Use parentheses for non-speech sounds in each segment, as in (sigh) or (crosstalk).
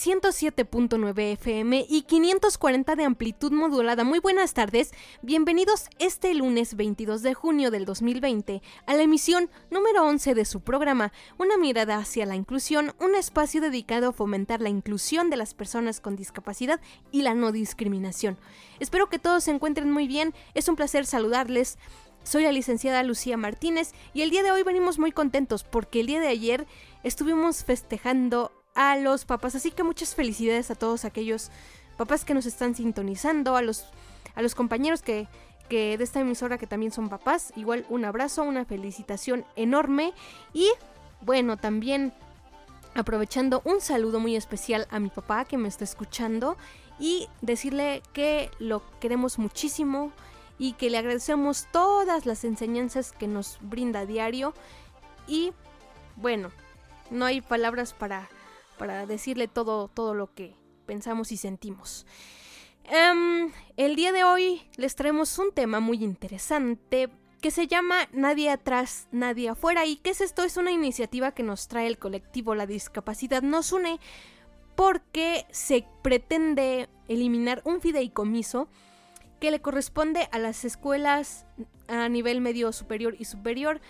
107.9 FM y 540 de amplitud modulada. Muy buenas tardes, bienvenidos este lunes 22 de junio del 2020 a la emisión número 11 de su programa Una mirada hacia la inclusión, un espacio dedicado a fomentar la inclusión de las personas con discapacidad y la no discriminación. Espero que todos se encuentren muy bien, es un placer saludarles. Soy la licenciada Lucía Martínez y el día de hoy venimos muy contentos porque el día de ayer estuvimos festejando a los papás. Así que muchas felicidades a todos aquellos papás que nos están sintonizando, a los, a los compañeros que, que de esta emisora que también son papás. Igual un abrazo, una felicitación enorme y bueno, también aprovechando un saludo muy especial a mi papá que me está escuchando y decirle que lo queremos muchísimo y que le agradecemos todas las enseñanzas que nos brinda a diario y bueno, no hay palabras para para decirle todo, todo lo que pensamos y sentimos. Em, el día de hoy les traemos un tema muy interesante que se llama Nadie atrás, nadie afuera. ¿Y qué es esto? Es una iniciativa que nos trae el colectivo La Discapacidad Nos Une porque se pretende eliminar un fideicomiso que le corresponde a las escuelas a nivel medio superior y superior.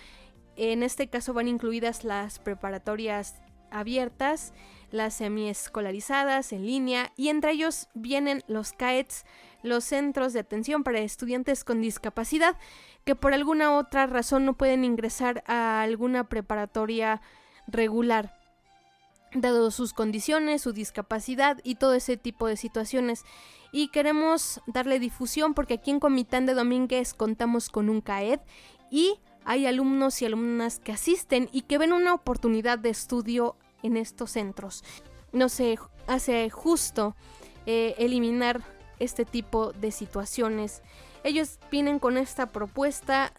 En este caso van incluidas las preparatorias abiertas, las semiescolarizadas en línea y entre ellos vienen los CAETs, los centros de atención para estudiantes con discapacidad que por alguna otra razón no pueden ingresar a alguna preparatoria regular dado sus condiciones, su discapacidad y todo ese tipo de situaciones. Y queremos darle difusión porque aquí en Comitán de Domínguez contamos con un CAED y hay alumnos y alumnas que asisten y que ven una oportunidad de estudio en estos centros. No se hace justo eh, eliminar este tipo de situaciones. Ellos vienen con esta propuesta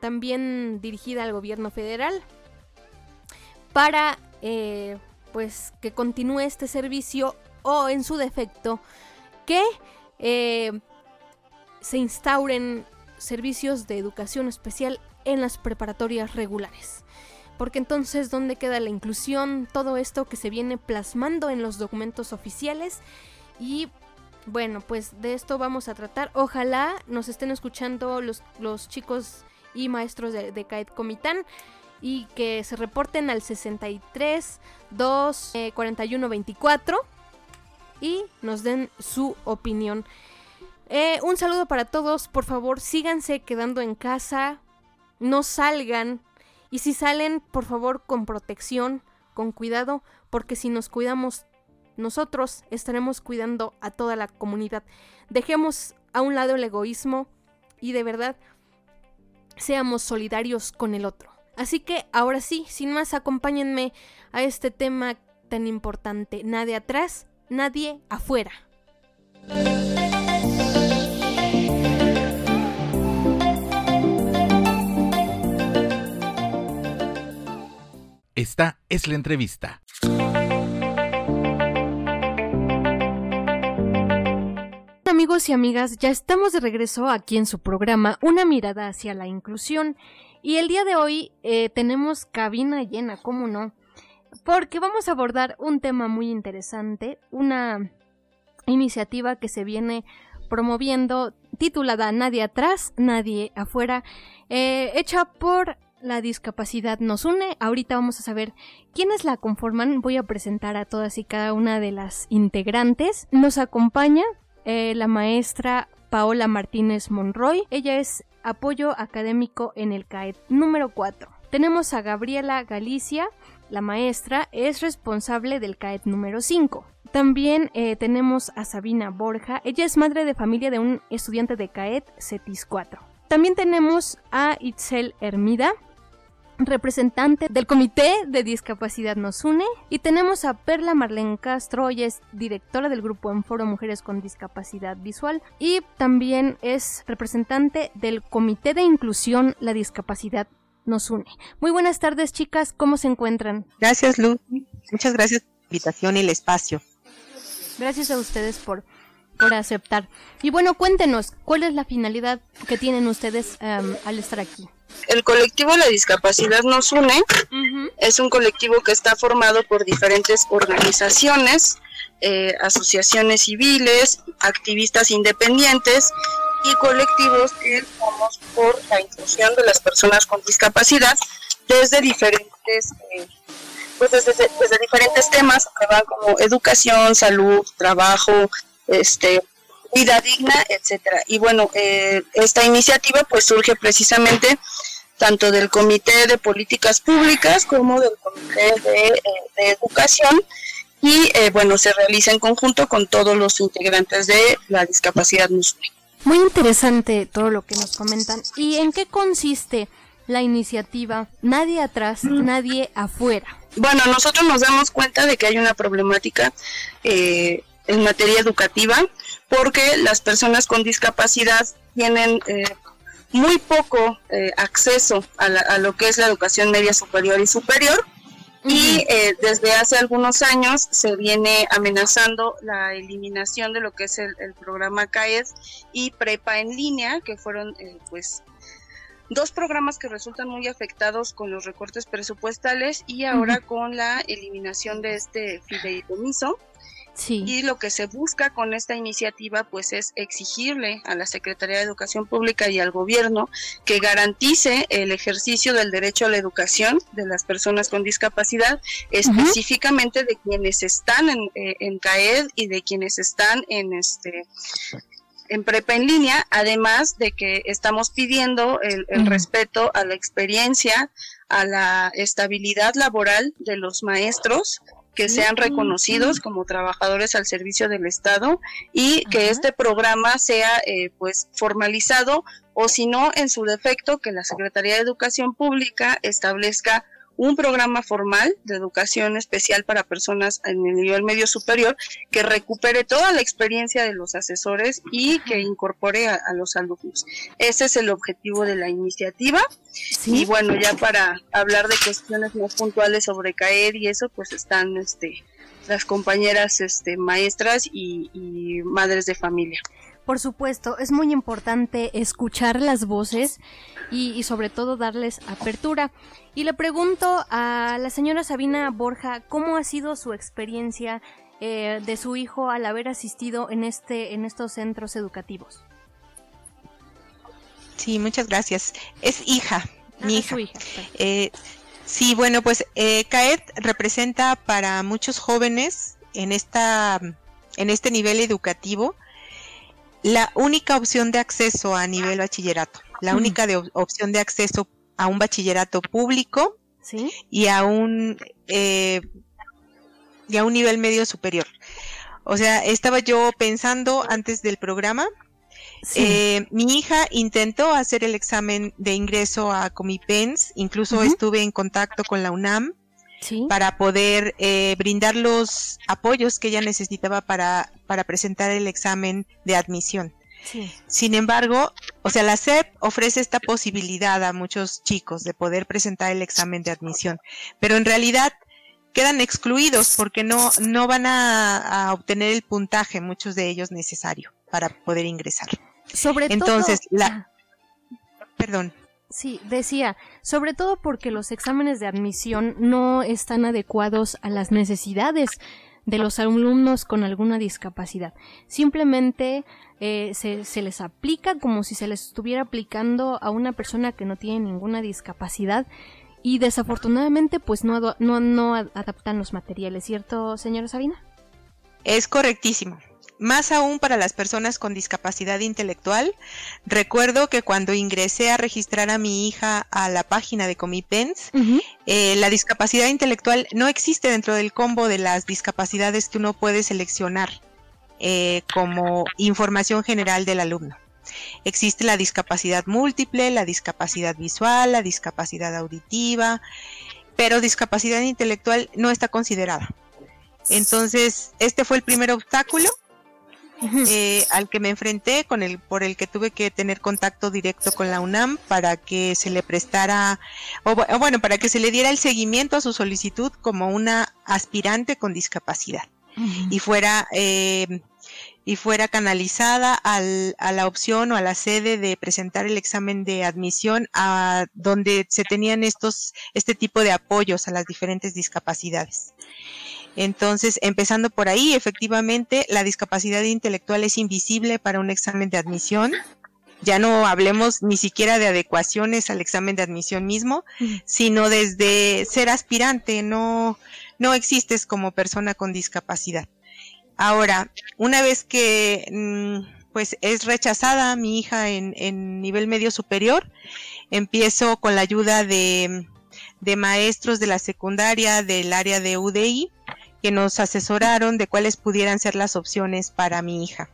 también dirigida al gobierno federal para eh, pues que continúe este servicio o en su defecto que eh, se instauren servicios de educación especial en las preparatorias regulares porque entonces ¿dónde queda la inclusión? Todo esto que se viene plasmando en los documentos oficiales y bueno, pues de esto vamos a tratar. Ojalá nos estén escuchando los, los chicos y maestros de, de CAED Comitán y que se reporten al 63 2 41 24 y nos den su opinión. Eh, un saludo para todos, por favor síganse quedando en casa, no salgan, y si salen, por favor, con protección, con cuidado, porque si nos cuidamos nosotros, estaremos cuidando a toda la comunidad. Dejemos a un lado el egoísmo y de verdad seamos solidarios con el otro. Así que ahora sí, sin más, acompáñenme a este tema tan importante. Nadie atrás, nadie afuera. Esta es la entrevista. Amigos y amigas, ya estamos de regreso aquí en su programa Una mirada hacia la inclusión y el día de hoy eh, tenemos cabina llena, ¿cómo no? Porque vamos a abordar un tema muy interesante, una iniciativa que se viene promoviendo titulada Nadie atrás, nadie afuera, eh, hecha por la discapacidad nos une. Ahorita vamos a saber quiénes la conforman. Voy a presentar a todas y cada una de las integrantes. Nos acompaña eh, la maestra Paola Martínez Monroy. Ella es apoyo académico en el CAET número 4. Tenemos a Gabriela Galicia, la maestra, es responsable del CAET número 5. También eh, tenemos a Sabina Borja, ella es madre de familia de un estudiante de CAET CETIS 4. También tenemos a Itzel Hermida, representante del Comité de Discapacidad Nos Une. Y tenemos a Perla Marlene Castro, ella es directora del grupo en Foro Mujeres con Discapacidad Visual y también es representante del Comité de Inclusión La Discapacidad Nos Une. Muy buenas tardes, chicas, ¿cómo se encuentran? Gracias, Lu. Muchas gracias por la invitación y el espacio. Gracias a ustedes por por aceptar. Y bueno, cuéntenos, ¿cuál es la finalidad que tienen ustedes em, al estar aquí? El colectivo La Discapacidad Nos Une es un colectivo que está formado por diferentes organizaciones, eh, asociaciones civiles, activistas independientes y colectivos que luchamos por la inclusión de las personas con discapacidad desde diferentes eh, pues desde, desde, diferentes temas que van como educación, salud, trabajo, este, vida digna, etcétera. Y bueno, eh, esta iniciativa pues surge precisamente tanto del Comité de Políticas Públicas como del Comité de, eh, Educación y eh, bueno, se realiza en conjunto con todos los integrantes de la discapacidad musulmana. Muy interesante todo lo que nos comentan. ¿Y en qué consiste la iniciativa Nadie atrás, nadie afuera? Bueno, nosotros nos damos cuenta de que hay una problemática eh, en materia educativa, porque las personas con discapacidad tienen eh, muy poco eh, acceso a, lo que es la educación media superior y superior. Y eh, desde hace algunos años se viene amenazando la eliminación de lo que es el, programa CAED y Prepa en línea, que fueron pues dos programas que resultan muy afectados con los recortes presupuestales y ahora con la eliminación de este fideicomiso y lo que se busca con esta iniciativa pues es exigirle a la Secretaría de Educación Pública y al gobierno que garantice el ejercicio del derecho a la educación de las personas con discapacidad, específicamente de quienes están en, eh, en CAED y de quienes están en este en prepa en línea, además de que estamos pidiendo el, respeto a la experiencia, a la estabilidad laboral de los maestros que sean reconocidos como trabajadores al servicio del Estado y que este programa sea eh, pues formalizado o si no en su defecto que la Secretaría de Educación Pública establezca un programa formal de educación especial para personas en el nivel medio superior que recupere toda la experiencia de los asesores y que incorpore a, los alumnos. Ese es el objetivo de la iniciativa. Y bueno, ya para hablar de cuestiones más puntuales sobre caer y eso, pues están este las compañeras este maestras y, y madres de familia. Por supuesto, es muy importante escuchar las voces y, sobre todo darles apertura. Y le pregunto a la señora Sabina Borja, ¿cómo ha sido su experiencia eh, de su hijo al haber asistido en, este, en estos centros educativos? Sí, muchas gracias. Es hija, mi ah, hija. Eh, sí, bueno, pues eh, CAET representa para muchos jóvenes en, esta, en este nivel educativo la única opción de acceso a nivel bachillerato, la única de, opción de acceso a un bachillerato público y a un eh, y a un nivel medio superior. O sea, estaba yo pensando antes del programa. Eh, mi hija intentó hacer el examen de ingreso a Comipens, incluso estuve en contacto con la UNAM para poder eh, brindar los apoyos que ella necesitaba para, para presentar el examen de admisión. Sin embargo, o sea, la SEP ofrece esta posibilidad a muchos chicos de poder presentar el examen de admisión, pero en realidad quedan excluidos porque no, no van a, obtener el puntaje, muchos de ellos necesario para poder ingresar. Sobre Entonces, la... Perdón. Sí, decía, sobre todo porque los exámenes de admisión no están adecuados a las necesidades de los alumnos con alguna discapacidad. Simplemente eh, se, se, les aplica como si se les estuviera aplicando a una persona que no tiene ninguna discapacidad y desafortunadamente pues no, no, no adaptan los materiales, ¿cierto, señora Sabina? Es correctísimo. Más aún para las personas con discapacidad intelectual. Recuerdo que cuando ingresé a registrar a mi hija a la página de Comipens, eh, la discapacidad intelectual no existe dentro del combo de las discapacidades que uno puede seleccionar eh, como información general del alumno. Existe la discapacidad múltiple, la discapacidad visual, la discapacidad auditiva, pero discapacidad intelectual no está considerada. Entonces, este fue el primer obstáculo eh, al que me enfrenté, con el, por el que tuve que tener contacto directo con la UNAM para que se le prestara, o, bueno, para que se le diera el seguimiento a su solicitud como una aspirante con discapacidad. Y fuera eh, y fuera canalizada al, a la opción o a la sede de presentar el examen de admisión a donde se tenían estos este tipo de apoyos a las diferentes discapacidades. Entonces, empezando por ahí, efectivamente, la discapacidad intelectual es invisible para un examen de admisión. Ya no hablemos ni siquiera de adecuaciones al examen de admisión mismo, sino desde ser aspirante, no, no existes como persona con discapacidad. Ahora, una vez que mm, pues es rechazada mi hija en, en nivel medio superior, empiezo con la ayuda de, de maestros de la secundaria del área de UDI que nos asesoraron de cuáles pudieran ser las opciones para mi hija.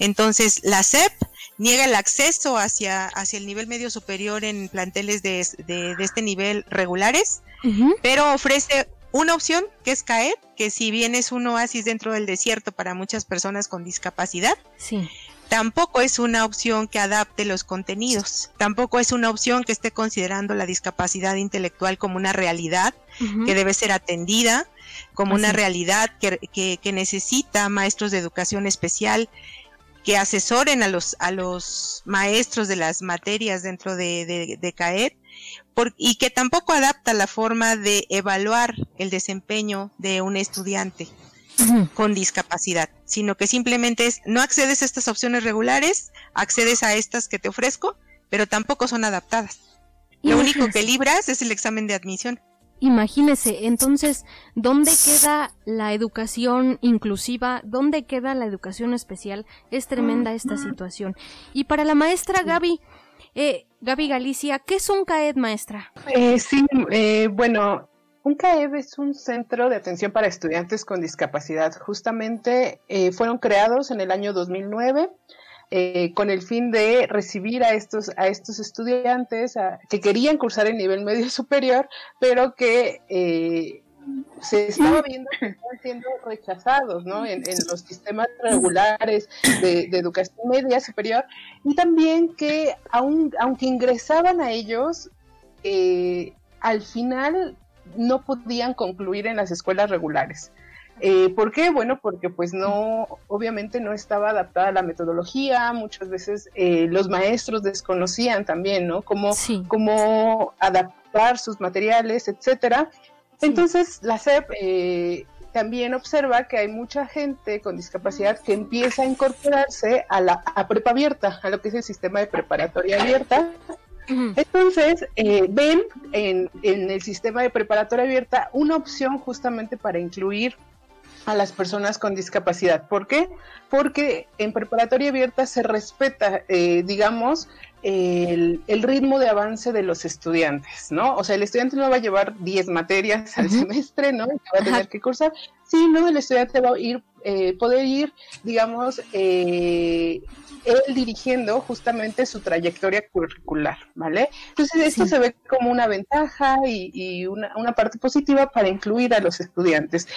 Entonces, la SEP niega el acceso hacia, hacia el nivel medio superior en planteles de, este nivel regulares, pero ofrece una opción que es CAED, que si bien es un oasis dentro del desierto para muchas personas con discapacidad, tampoco es una opción que adapte los contenidos, tampoco es una opción que esté considerando la discapacidad intelectual como una realidad que debe ser atendida, como una realidad que, que, necesita maestros de educación especial que asesoren a los, a los maestros de las materias dentro de, de, CAED y que tampoco adapta la forma de evaluar el desempeño de un estudiante con discapacidad, sino que simplemente es no accedes a estas opciones regulares, accedes a estas que te ofrezco, pero tampoco son adaptadas. Lo único que libras es el examen de admisión. Imagínese, entonces, ¿dónde queda la educación inclusiva? ¿Dónde queda la educación especial? Es tremenda esta situación. Y para la maestra Gaby, eh, Gaby Galicia, ¿qué es un CAED, maestra? Eh, sí, eh, bueno, un CAED es un centro de atención para estudiantes con discapacidad. Justamente eh, fueron creados en el año 2009 eh, con el fin de recibir a estos, a estos estudiantes que querían cursar el nivel medio (laughs) superior, pero que eh, se estaba viendo que estaban siendo rechazados ¿no? en, los sistemas regulares de, educación media superior y también que aun, aunque ingresaban a ellos, eh, al final no podían concluir en las escuelas regulares. Eh, ¿Por qué? Bueno, porque pues no, obviamente no estaba adaptada la metodología, muchas veces eh, los maestros desconocían también, ¿no? Cómo, cómo adaptar sus materiales, etcétera. Entonces, la SEP eh, también observa que hay mucha gente con discapacidad que empieza a incorporarse a la a prepa abierta, a lo que es el sistema de preparatoria abierta, entonces, eh, ven en, en, el sistema de preparatoria abierta una opción justamente para incluir a las personas con discapacidad. ¿Por qué? Porque en preparatoria abierta se respeta, eh, digamos, el, ritmo de avance de los estudiantes, ¿no? O sea, el estudiante no va a llevar 10 materias al semestre, ¿no? Que va a tener que cursar, sino el estudiante va a ir, eh, poder ir, digamos, eh, él dirigiendo justamente su trayectoria curricular, ¿vale? Entonces esto se ve como una ventaja y, una, parte positiva para incluir a los estudiantes.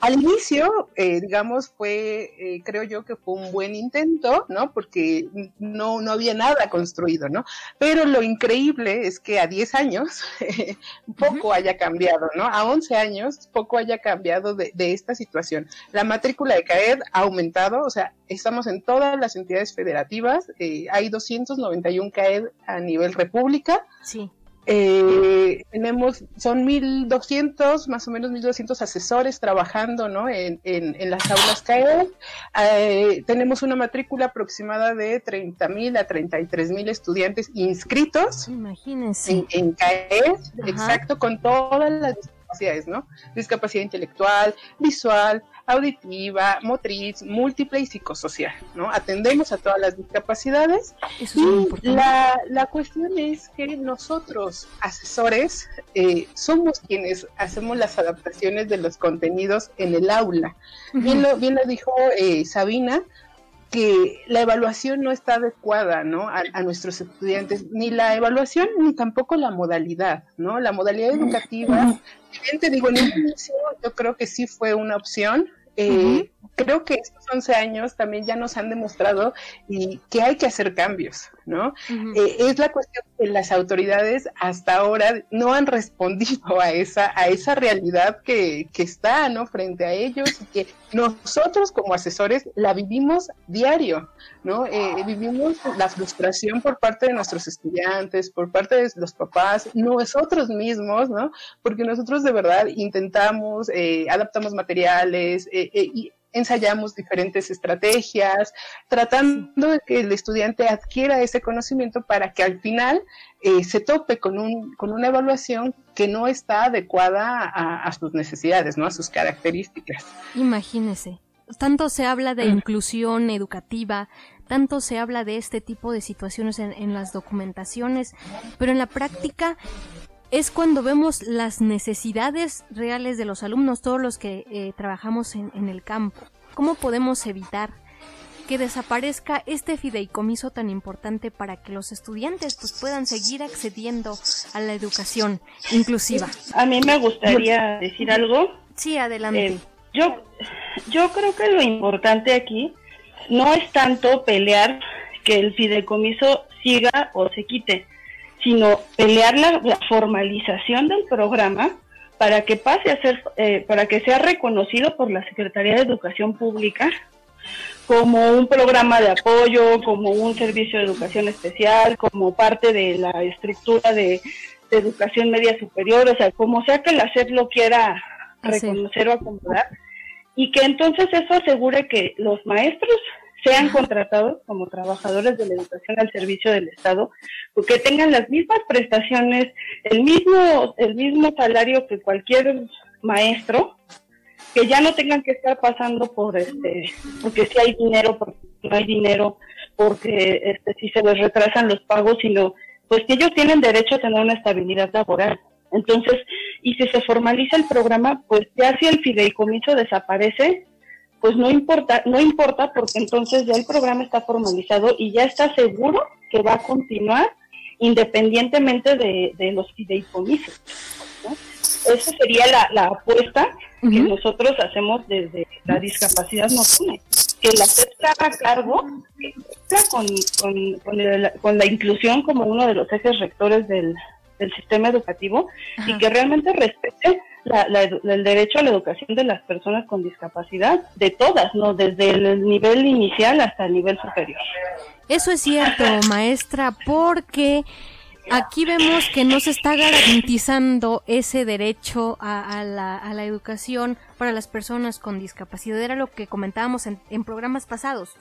Al inicio, eh, digamos, fue, eh, creo yo que fue un buen intento, ¿no? Porque no, no había nada construido, ¿no? Pero lo increíble es que a 10 años (laughs) poco haya cambiado, ¿no? A 11 años poco haya cambiado de, de esta situación. La matrícula de CAED ha aumentado, o sea, estamos en todas las entidades federativas, eh, hay 291 CAED a nivel república. Sí. Eh, tenemos, son 1.200, más o menos 1.200 asesores trabajando ¿no? en, en, las aulas CAED. Eh, tenemos una matrícula aproximada de 30.000 a 33.000 estudiantes inscritos Imagínense. En, en CAED, exacto, con todas las discapacidades, ¿no? Discapacidad intelectual, visual, auditiva, motriz, múltiple y psicosocial, ¿no? Atendemos a todas las discapacidades y la, la, cuestión es que nosotros, asesores, eh, somos quienes hacemos las adaptaciones de los contenidos en el aula. bien, lo, bien lo dijo eh, Sabina, que la evaluación no está adecuada, ¿no? A, nuestros estudiantes, ni la evaluación ni tampoco la modalidad, ¿no? La modalidad educativa, bien te digo, en el inicio yo creo que sí fue una opción, eh, creo que estos 11 años también ya nos han demostrado y que hay que hacer cambios, ¿no? Eh, es la cuestión que las autoridades hasta ahora no han respondido a esa, a esa realidad que, que está, ¿no? Frente a ellos y que nosotros como asesores la vivimos diario, ¿no? Eh, vivimos la frustración por parte de nuestros estudiantes, por parte de los papás, nosotros mismos, ¿no? Porque nosotros de verdad intentamos, eh, adaptamos materiales y ensayamos diferentes estrategias, tratando de que el estudiante adquiera ese conocimiento para que al final eh, se tope con, un, con una evaluación que no está adecuada a, sus necesidades, ¿no? a sus características. Imagínese, tanto se habla de mm. inclusión educativa, tanto se habla de este tipo de situaciones en, las documentaciones, pero en la práctica es cuando vemos las necesidades reales de los alumnos, todos los que eh, trabajamos en, el campo. ¿Cómo podemos evitar que desaparezca este fideicomiso tan importante para que los estudiantes pues, puedan seguir accediendo a la educación inclusiva? A mí me gustaría decir algo. Sí, adelante. Eh, yo, yo creo que lo importante aquí no es tanto pelear que el fideicomiso siga o se quite sino pelear la, formalización del programa para que pase a ser, eh, para que sea reconocido por la Secretaría de Educación Pública como un programa de apoyo, como un servicio de educación especial, como parte de la estructura de, educación media superior, o sea, como sea que la SEP lo quiera reconocer o acomodar, y que entonces eso asegure que los maestros sean contratados como trabajadores de la educación al servicio del Estado, porque tengan las mismas prestaciones, el mismo, el mismo salario que cualquier maestro, que ya no tengan que estar pasando por este, porque si hay dinero, porque no hay dinero, porque este, si se les retrasan los pagos, sino pues que ellos tienen derecho a tener una estabilidad laboral. Entonces, y si se formaliza el programa, pues ya si el fideicomiso desaparece, pues no importa, no importa porque entonces ya el programa está formalizado y ya está seguro que va a continuar independientemente de, los fideicomisos. Esa sería la, apuesta que nosotros hacemos desde la discapacidad nocturna, que la SEP haga cargo con, con, la inclusión como uno de los ejes rectores del, sistema educativo y que realmente respete el derecho a la educación de las personas con discapacidad, de todas, ¿no? Desde el nivel inicial hasta el nivel superior. Eso es cierto, maestra, porque aquí vemos que no se está garantizando ese derecho a, la, educación para las personas con discapacidad. Era lo que comentábamos en, programas pasados.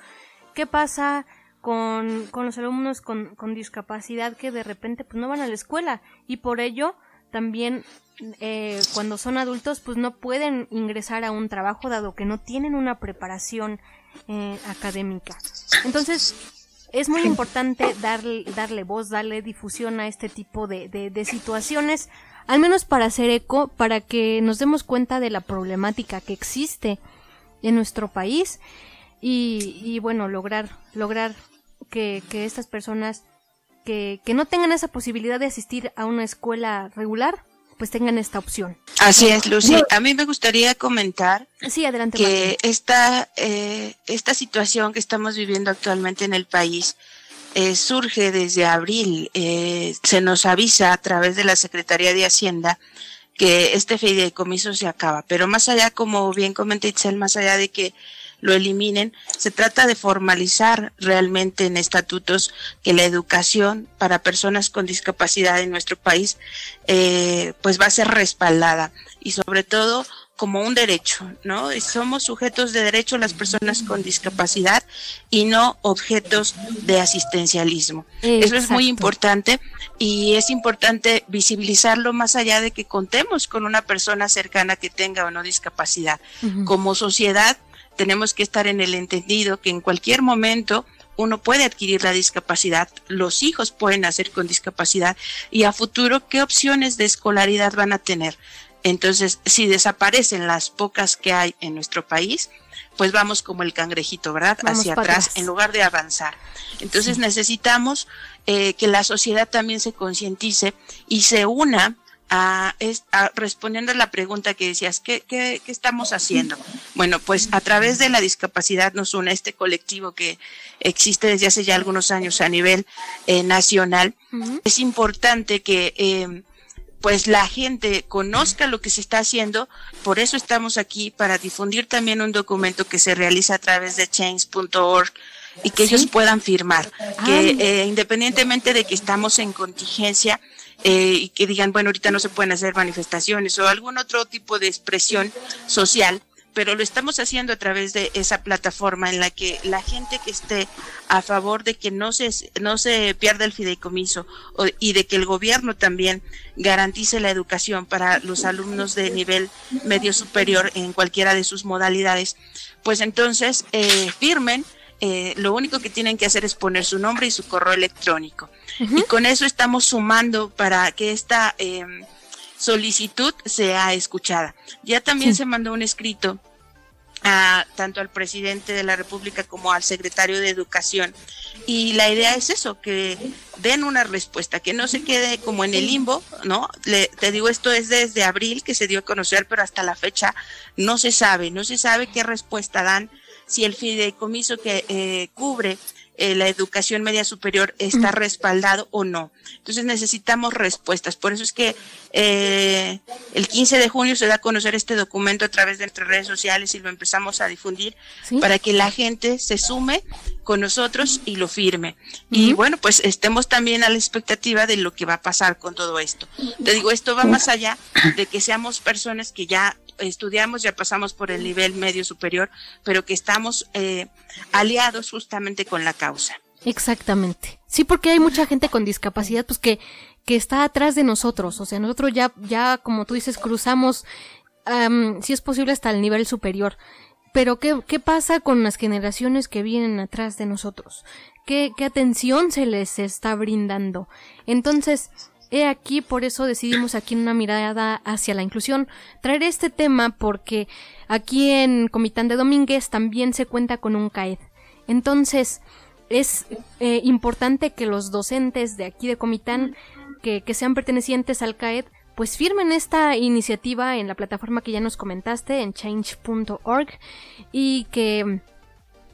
¿Qué pasa con, los alumnos con, con, discapacidad que de repente pues, no van a la escuela y por ello también eh, cuando son adultos pues no pueden ingresar a un trabajo dado que no tienen una preparación eh, académica. Entonces es muy importante darle, darle voz, darle difusión a este tipo de, de, situaciones, al menos para hacer eco, para que nos demos cuenta de la problemática que existe en nuestro país y, y bueno, lograr, lograr que, que estas personas que, que no tengan esa posibilidad de asistir a una escuela regular, pues tengan esta opción. Así es, Lucy. A mí me gustaría comentar sí, adelante, que esta, eh, esta situación que estamos viviendo actualmente en el país eh, surge desde abril. Eh, se nos avisa a través de la Secretaría de Hacienda que este fideicomiso se acaba. Pero más allá, como bien comenta Itzel, más allá de que lo eliminen. Se trata de formalizar realmente en estatutos que la educación para personas con discapacidad en nuestro país eh, pues va a ser respaldada y sobre todo como un derecho, ¿no? Somos sujetos de derecho las personas con discapacidad y no objetos de asistencialismo. Eso es muy importante y es importante visibilizarlo más allá de que contemos con una persona cercana que tenga o no discapacidad. Como sociedad tenemos que estar en el entendido que en cualquier momento uno puede adquirir la discapacidad, los hijos pueden nacer con discapacidad y a futuro qué opciones de escolaridad van a tener. Entonces, si desaparecen las pocas que hay en nuestro país, pues vamos como el cangrejito, ¿verdad? Hacia atrás, en lugar de avanzar. Entonces necesitamos eh, que la sociedad también se concientice y se una a, respondiendo a la pregunta que decías, ¿qué, ¿qué, estamos haciendo? Bueno, pues a través de la discapacidad nos une este colectivo que existe desde hace ya algunos años a nivel eh, nacional. Es importante que eh, pues la gente conozca lo que se está haciendo, por eso estamos aquí para difundir también un documento que se realiza a través de change.org y que ellos puedan firmar, que eh, independientemente de que estamos en contingencia, eh, y que digan, bueno, ahorita no se pueden hacer manifestaciones o algún otro tipo de expresión social, pero lo estamos haciendo a través de esa plataforma en la que la gente que esté a favor de que no se, no se pierda el fideicomiso y de que el gobierno también garantice la educación para los alumnos de nivel medio superior en cualquiera de sus modalidades, pues entonces eh, firmen. Eh, lo único que tienen que hacer es poner su nombre y su correo electrónico. Y con eso estamos sumando para que esta eh, solicitud sea escuchada. Ya también se mandó un escrito a, tanto al presidente de la República como al secretario de Educación. Y la idea es eso, que den una respuesta, que no se quede como en el limbo, ¿no? te digo, esto es desde abril que se dio a conocer, pero hasta la fecha no se sabe, no se sabe qué respuesta dan, si el fideicomiso que eh, cubre eh, la educación media superior está respaldado o no. Entonces necesitamos respuestas. Por eso es que eh, el 15 de junio se da a conocer este documento a través de nuestras redes sociales y lo empezamos a difundir para que la gente se sume con nosotros y lo firme. Y bueno, pues estemos también a la expectativa de lo que va a pasar con todo esto. Te digo, esto va más allá de que seamos personas que ya estudiamos, ya pasamos por el nivel medio superior, pero que estamos eh, aliados justamente con la causa. Exactamente. Sí, porque hay mucha gente con discapacidad, pues que, que está atrás de nosotros. O sea, nosotros ya, ya, como tú dices, cruzamos, si es posible, hasta el nivel superior. Pero ¿qué, ¿qué pasa con las generaciones que vienen atrás de nosotros? ¿Qué, qué atención se les está brindando? Entonces, He aquí, por eso decidimos aquí en una mirada hacia la inclusión traer este tema porque aquí en Comitán de Domínguez también se cuenta con un CAED. Entonces, es eh, importante que los docentes de aquí de Comitán que, sean pertenecientes al CAED pues firmen esta iniciativa en la plataforma que ya nos comentaste en change.org y que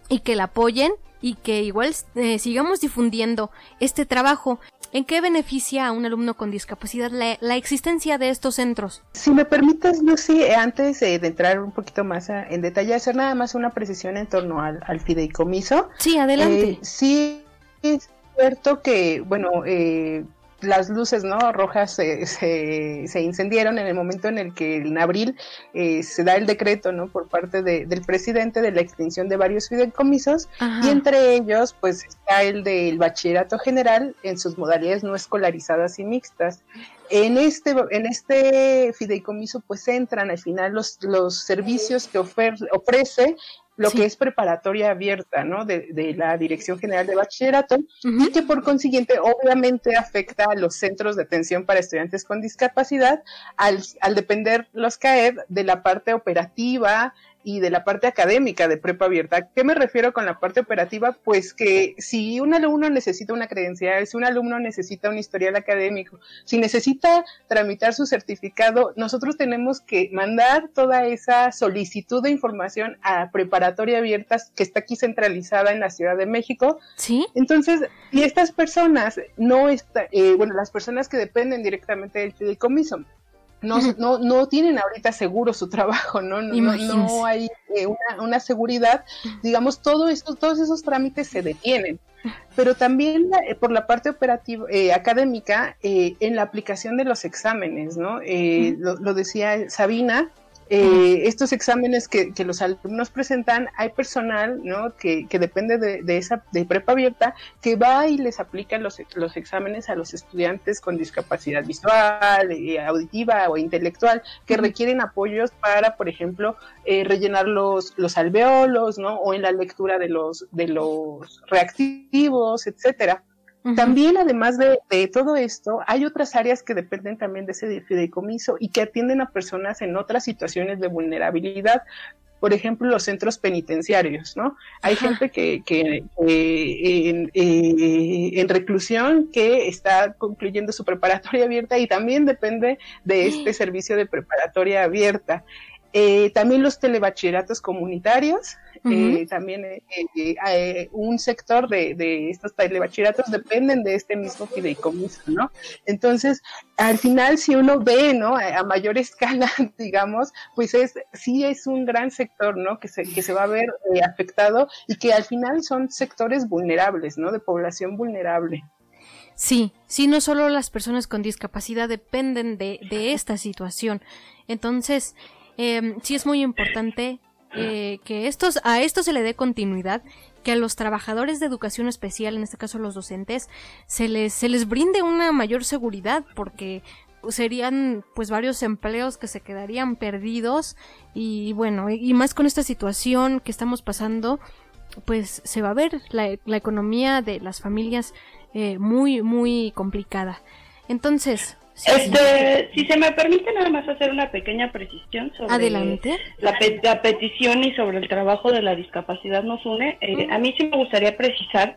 y que la apoyen y que igual eh, sigamos difundiendo este trabajo. ¿En qué beneficia a un alumno con discapacidad la, existencia de estos centros? Si me permites, Lucy, eh, antes de entrar un poquito más en detalle, hacer nada más una precisión en torno al, fideicomiso. Sí, adelante. Eh, sí, es cierto que, bueno, eh, las luces no rojas se, se, incendiaron en el momento en el que en abril eh, se da el decreto no por parte del presidente de la extinción de varios fideicomisos y entre ellos pues está el del bachillerato general en sus modalidades no escolarizadas y mixtas. En este en este fideicomiso pues entran al final los los servicios que ofrece lo que es preparatoria abierta, ¿no? De, de, la Dirección General de Bachillerato y que por consiguiente obviamente afecta a los centros de atención para estudiantes con discapacidad al, al depender los CAED de la parte operativa, y de la parte académica de prepa abierta. ¿Qué me refiero con la parte operativa? Pues que si un alumno necesita una credencial, si un alumno necesita un historial académico, si necesita tramitar su certificado, nosotros tenemos que mandar toda esa solicitud de información a preparatoria abierta que está aquí centralizada en la Ciudad de México. Sí. Entonces, y estas personas no está, eh, bueno, las personas que dependen directamente del fideicomiso no, no, no tienen ahorita seguro su trabajo, ¿no? No, no, hay eh, una, seguridad, digamos, todo eso, todos esos trámites se detienen. Pero también eh, por la parte operativa, eh, académica, en la aplicación de los exámenes, ¿no? lo, decía Sabina, eh, estos exámenes que, los alumnos presentan, hay personal ¿no? que, depende de, esa de prepa abierta que va y les aplica los, los exámenes a los estudiantes con discapacidad visual, eh, auditiva o intelectual que requieren apoyos para, por ejemplo, eh, rellenar los, los alveolos ¿no? o en la lectura de los, de los reactivos, etcétera. También, además de, todo esto, hay otras áreas que dependen también de ese fideicomiso y que atienden a personas en otras situaciones de vulnerabilidad. Por ejemplo, los centros penitenciarios, ¿no? Hay gente que, que eh, en, reclusión que está concluyendo su preparatoria abierta y también depende de este (gasps) servicio de preparatoria abierta. Eh, también los telebachilleratos comunitarios, eh, también eh, eh, un sector de, de estos telebachilleratos dependen de este mismo fideicomiso, ¿no? Entonces, al final, si uno ve, ¿no? A, mayor escala, (laughs) digamos, pues es, sí es un gran sector, ¿no? Que se, que se va a ver afectado y que al final son sectores vulnerables, ¿no? De población vulnerable. Sí, sí, no solo las personas con discapacidad dependen de, de esta situación. Entonces, eh, sí es muy importante eh, que estos, a esto se le dé continuidad, que a los trabajadores de educación especial, en este caso los docentes, se les, se les brinde una mayor seguridad, porque serían pues varios empleos que se quedarían perdidos y bueno, y más con esta situación que estamos pasando, pues se va a ver la, economía de las familias eh, muy, muy complicada. Entonces, este, si se me permite nada más hacer una pequeña precisión sobre La, petición y sobre el trabajo de la discapacidad nos une. Eh, a mí sí me gustaría precisar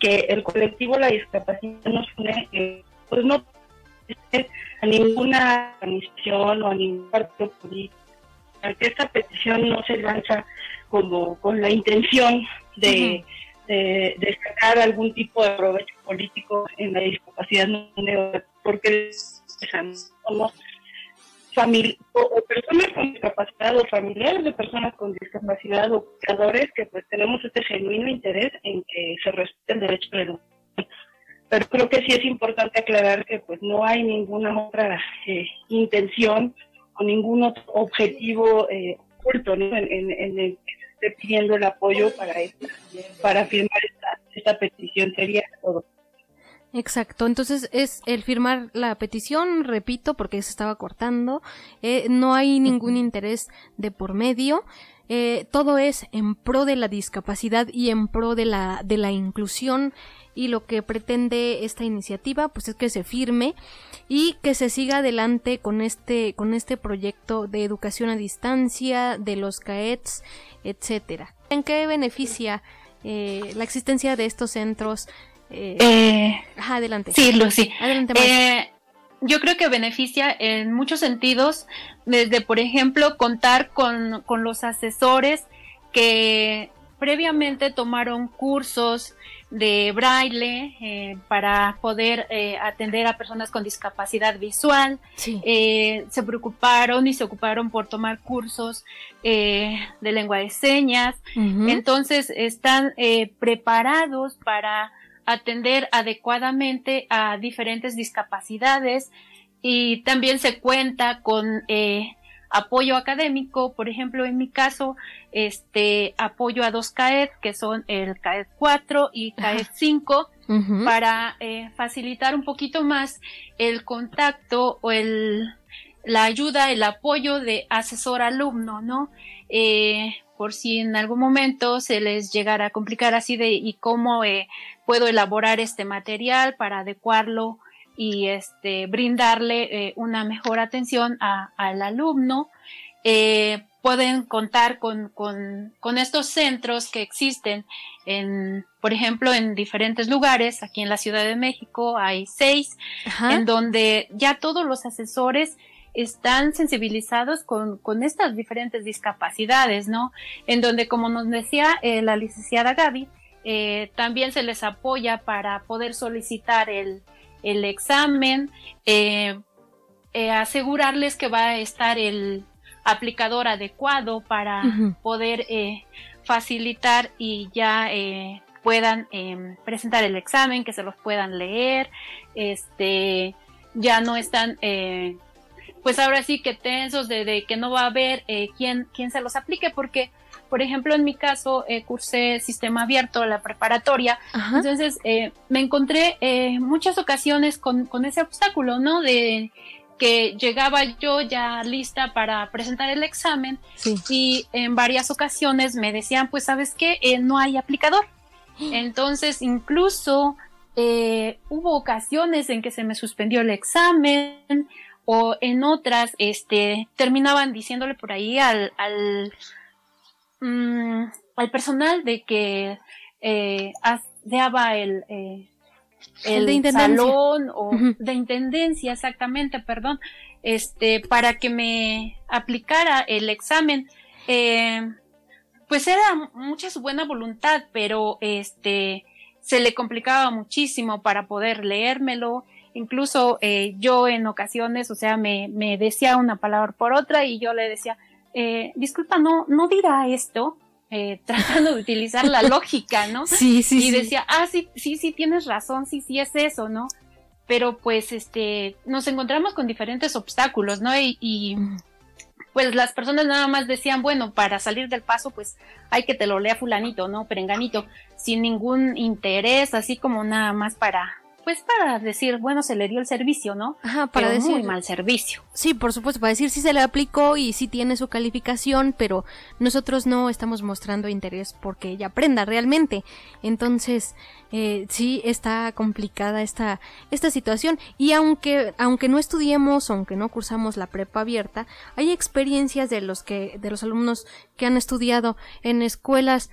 que el colectivo La Discapacidad nos une, eh, pues no a ninguna organización o a ningún partido político. Que esta petición no se lanza como con la intención de, de, sacar algún tipo de provecho político en la discapacidad, porque somos o, personas con discapacidad o familiares de personas con discapacidad o creadores que pues tenemos este genuino interés en que se respete el derecho de la pero creo que sí es importante aclarar que pues no hay ninguna otra eh, intención o ningún otro objetivo eh, oculto en, el que se esté pidiendo el apoyo para para firmar esta, esta petición sería todo. Exacto, entonces es el firmar la petición, repito, porque se estaba cortando, eh, no hay ningún interés de por medio, eh, todo es en pro de la discapacidad y en pro de la, de la inclusión y lo que pretende esta iniciativa pues es que se firme y que se siga adelante con este, con este proyecto de educación a distancia, de los CAETs, etcétera. ¿En qué beneficia eh, la existencia de estos centros eh, eh, adelante. Sí, Lucy. Eh, yo creo que beneficia en muchos sentidos, desde, por ejemplo, contar con, los asesores que previamente tomaron cursos de braille para poder atender a personas con discapacidad visual. se preocuparon y se ocuparon por tomar cursos de lengua de señas. Entonces están preparados para atender adecuadamente a diferentes discapacidades y también se cuenta con eh, apoyo académico, por ejemplo, en mi caso, este apoyo a dos CAED, que son el CAED 4 y CAED 5, para eh, facilitar un poquito más el contacto o el, la ayuda, el apoyo de asesor alumno, ¿no? Eh, por si en algún momento se les llegara a complicar así de y cómo eh, puedo elaborar este material para adecuarlo y este brindarle eh, una mejor atención al alumno. Eh, pueden contar con, con, con, estos centros que existen en, por ejemplo, en diferentes lugares. Aquí en la Ciudad de México hay seis, en donde ya todos los asesores están sensibilizados con, con estas diferentes discapacidades, ¿no? En donde, como nos decía eh, la licenciada Gaby, eh, también se les apoya para poder solicitar el, el examen, eh, asegurarles que va a estar el aplicador adecuado para poder facilitar y ya puedan presentar el examen, que se los puedan leer, este, ya no están pues ahora sí que tensos de, que no va a haber eh, quien, quien se los aplique, porque, por ejemplo, en mi caso, eh, cursé sistema abierto, la preparatoria, entonces eh, me encontré eh, muchas ocasiones con, con ese obstáculo, ¿no? De que llegaba yo ya lista para presentar el examen y en varias ocasiones me decían, pues sabes qué, eh, no hay aplicador. (gasps) Entonces incluso eh, hubo ocasiones en que se me suspendió el examen o en otras este, terminaban diciéndole por ahí al, al, mm, al personal de que eh, el... Eh, el, de salón o de intendencia, exactamente, perdón, este, para que me aplicara el examen. Eh, pues era mucha su buena voluntad, pero este, se le complicaba muchísimo para poder leérmelo. Incluso eh, yo en ocasiones, o sea, me, me decía una palabra por otra y yo le decía, eh, disculpa, no, no dirá esto. Eh, (laughs) tratando de utilizar la lógica, ¿no? (laughs) Sí, sí. Y decía, ah, sí, sí, sí, tienes razón, sí, sí es eso, ¿no? Pero pues, este, nos encontramos con diferentes obstáculos, ¿no? Y, pues las personas nada más decían, bueno, para salir del paso, pues hay que te lo lea fulanito, ¿no? Perenganito, sin ningún interés, así como nada más para, pues para decir, bueno, se le dio el servicio, ¿no? Ajá, para decir muy mal servicio. Sí, por supuesto, para decir si se le aplicó y si tiene su calificación, pero nosotros no estamos mostrando interés porque ella aprenda realmente. Entonces, eh, sí está complicada esta esta situación y aunque aunque no estudiemos, aunque no cursamos la prepa abierta, hay experiencias de los que de los alumnos que han estudiado en escuelas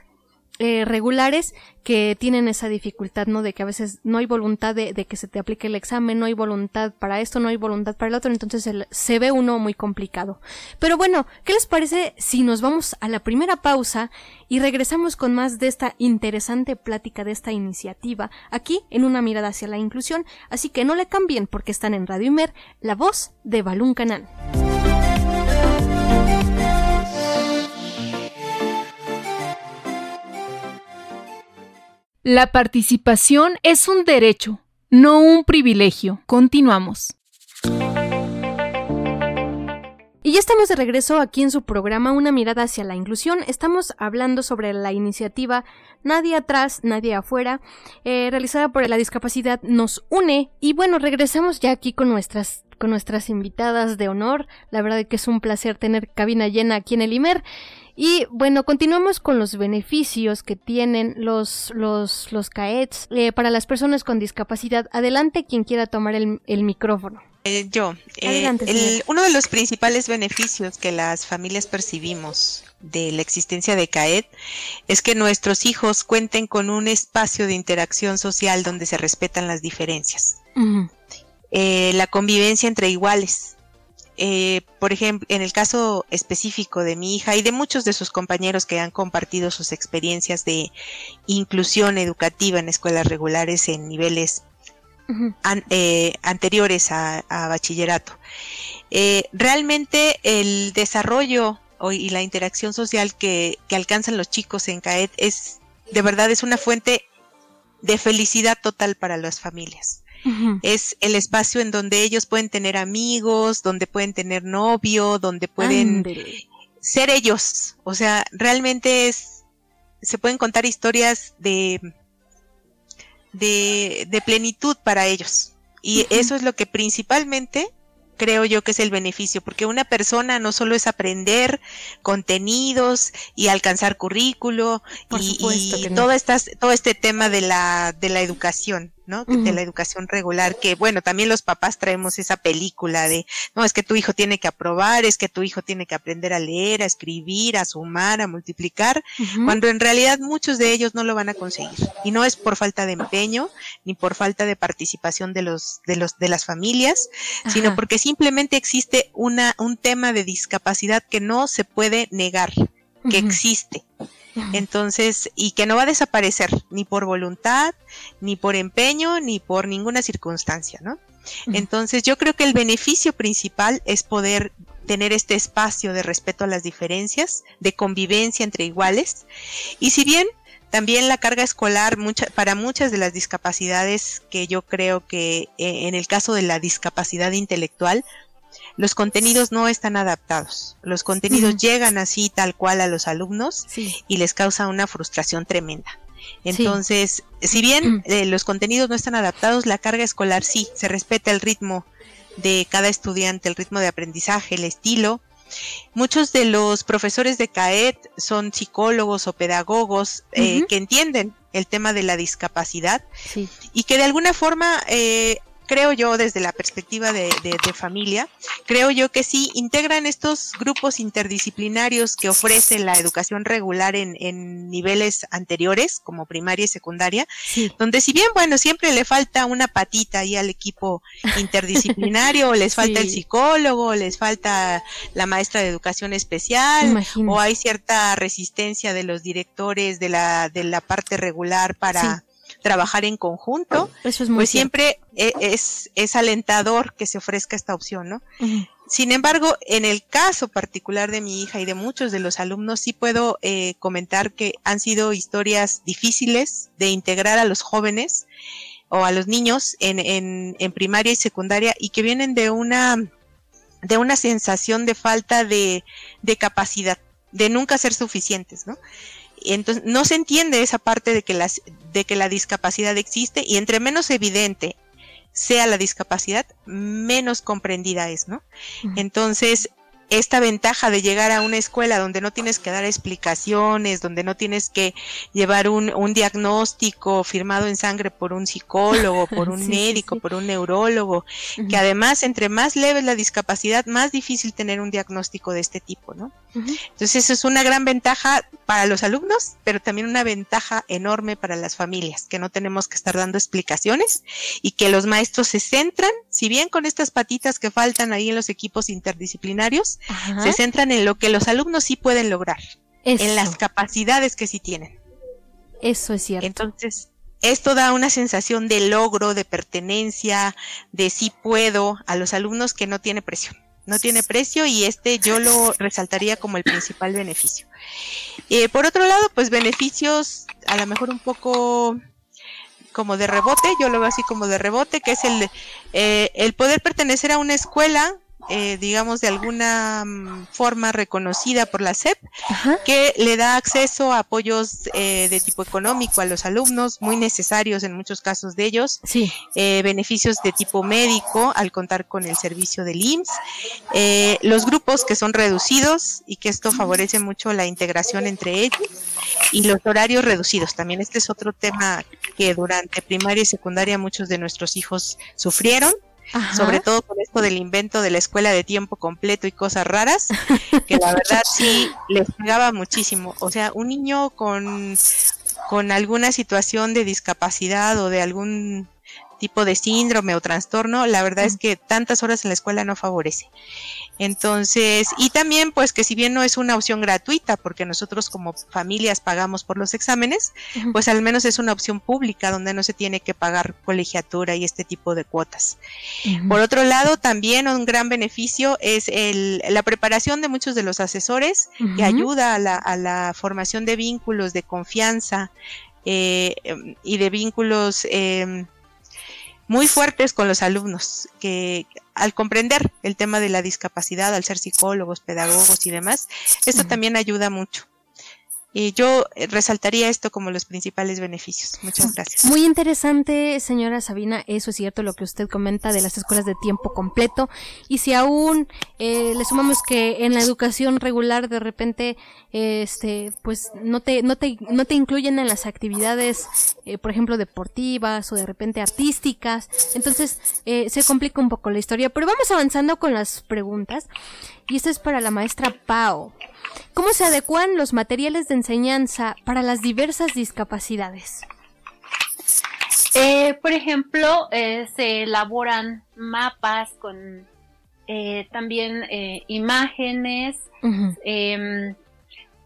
eh, regulares que tienen esa dificultad, ¿no? De que a veces no hay voluntad de, que se te aplique el examen, no hay voluntad para esto, no hay voluntad para el otro, entonces se ve uno muy complicado. Pero bueno, ¿qué les parece si nos vamos a la primera pausa y regresamos con más de esta interesante plática de esta iniciativa aquí en una mirada hacia la inclusión? Así que no le cambien porque están en Radio Imer, la voz de Balún Canal. La participación es un derecho, no un privilegio. Continuamos. Y ya estamos de regreso aquí en su programa Una mirada hacia la inclusión. Estamos hablando sobre la iniciativa Nadie atrás, nadie afuera, eh, realizada por la discapacidad Nos Une. Y bueno, regresamos ya aquí con nuestras con nuestras invitadas de honor. La verdad que es un placer tener cabina llena aquí en el IMER. Y bueno, continuamos con los beneficios que tienen los, los, los CAETs eh, para las personas con discapacidad. Adelante quien quiera tomar el, micrófono. Eh, yo, eh, uno de los principales beneficios que las familias percibimos de la existencia de CAET es que nuestros hijos cuenten con un espacio de interacción social donde se respetan las diferencias. la convivencia entre iguales, eh, por ejemplo, en el caso específico de mi hija y de muchos de sus compañeros que han compartido sus experiencias de inclusión educativa en escuelas regulares en niveles eh, anteriores a, bachillerato. Eh, realmente el desarrollo y la interacción social que, que alcanzan los chicos en CAET es, de verdad, es una fuente de felicidad total para las familias. Es el espacio en donde ellos pueden tener amigos, donde pueden tener novio, donde pueden ser ellos. O sea, realmente es, se pueden contar historias de, de, de plenitud para ellos. Y eso es lo que principalmente creo yo que es el beneficio, porque una persona no solo es aprender contenidos y alcanzar currículo y, todo, estas, todo este tema de la, de la educación, ¿no? De la educación regular, que bueno, también los papás traemos esa película de, no, es que tu hijo tiene que aprobar, es que tu hijo tiene que aprender a leer, a escribir, a sumar, a multiplicar, cuando en realidad muchos de ellos no lo van a conseguir. Y no es por falta de empeño, ni por falta de participación de los, de los, de las familias, sino porque simplemente existe una, un tema de discapacidad que no se puede negar, que existe. Entonces, y que no va a desaparecer ni por voluntad, ni por empeño, ni por ninguna circunstancia, ¿no? Entonces, yo creo que el beneficio principal es poder tener este espacio de respeto a las diferencias, de convivencia entre iguales. Y si bien también la carga escolar para muchas de las discapacidades que yo creo que eh, en el caso de la discapacidad intelectual los contenidos no están adaptados. Los contenidos llegan así tal cual a los alumnos y les causa una frustración tremenda. Entonces, si bien eh, los contenidos no están adaptados, la carga escolar sí, se respeta el ritmo de cada estudiante, el ritmo de aprendizaje, el estilo. Muchos de los profesores de CAET son psicólogos o pedagogos eh, que entienden el tema de la discapacidad y que de alguna forma eh, creo yo desde la perspectiva de, familia, creo yo que sí integran estos grupos interdisciplinarios que ofrece la educación regular en, niveles anteriores, como primaria y secundaria, donde si bien, bueno, siempre le falta una patita ahí al equipo interdisciplinario, les (laughs) falta el psicólogo, les falta la maestra de educación especial, o hay cierta resistencia de los directores de la, de la parte regular para trabajar en conjunto, Eso es muy pues siempre e, es, es, alentador que se ofrezca esta opción, ¿no? Sin embargo, en el caso particular de mi hija y de muchos de los alumnos, sí puedo eh, comentar que han sido historias difíciles de integrar a los jóvenes o a los niños en, en, en primaria y secundaria y que vienen de una, de una sensación de falta de, de capacidad, de nunca ser suficientes, ¿no? Entonces no se entiende esa parte de que, las, de que la discapacidad existe y entre menos evidente sea la discapacidad, menos comprendida es, ¿no? Entonces, esta ventaja de llegar a una escuela donde no tienes que dar explicaciones, donde no tienes que llevar un, un diagnóstico firmado en sangre por un psicólogo, por (laughs) un médico, por un neurólogo, que además entre más leve la discapacidad, más difícil tener un diagnóstico de este tipo, ¿no? Entonces eso es una gran ventaja para los alumnos, pero también una ventaja enorme para las familias, que no tenemos que estar dando explicaciones y que los maestros se centran, si bien con estas patitas que faltan ahí en los equipos interdisciplinarios, se centran en lo que los alumnos sí pueden lograr, en las capacidades que sí tienen. Eso es cierto. Entonces, esto da una sensación de logro, de pertenencia, de sí puedo a los alumnos que no tiene presión. No tiene precio y este yo lo resaltaría como el principal beneficio. Eh, por otro lado, pues beneficios a lo mejor un poco como de rebote, yo lo veo así como de rebote, que es el, eh, el poder pertenecer a una escuela eh, digamos, de alguna mm, forma reconocida por la SEP, que le da acceso a apoyos eh, de tipo económico a los alumnos, muy necesarios en muchos casos de ellos, sí. eh, beneficios de tipo médico al contar con el servicio del IMSS, eh, los grupos que son reducidos y que esto favorece mucho la integración entre ellos, y los horarios reducidos. También este es otro tema que durante primaria y secundaria muchos de nuestros hijos sufrieron sobre todo con esto del invento de la escuela de tiempo completo y cosas raras, (laughs) que la verdad sí les pegaba muchísimo. O sea, un niño con, con alguna situación de discapacidad o de algún tipo de síndrome o trastorno, la verdad es que tantas horas en la escuela no favorece. Entonces, y también pues que si bien no es una opción gratuita, porque nosotros como familias pagamos por los exámenes, pues al menos es una opción pública donde no se tiene que pagar colegiatura y este tipo de cuotas. Por otro lado, también un gran beneficio es el, la preparación de muchos de los asesores que ayuda a la, a la, formación de vínculos de confianza eh, y de vínculos eh, muy fuertes con los alumnos, que al comprender el tema de la discapacidad, al ser psicólogos, pedagogos y demás, esto también ayuda mucho. Y yo eh, resaltaría esto como los principales beneficios. Muchas gracias. Muy interesante, señora Sabina. Eso es cierto lo que usted comenta de las escuelas de tiempo completo. Y si aún eh, le sumamos que en la educación regular de repente, este, pues no te, no te, no te incluyen en las actividades, eh, por ejemplo, deportivas o de repente artísticas. Entonces, eh, se complica un poco la historia. Pero vamos avanzando con las preguntas. Y esto es para la maestra Pau. ¿Cómo se adecuan los materiales de enseñanza para las diversas discapacidades? Eh, por ejemplo, eh, se elaboran mapas con eh, también imágenes em,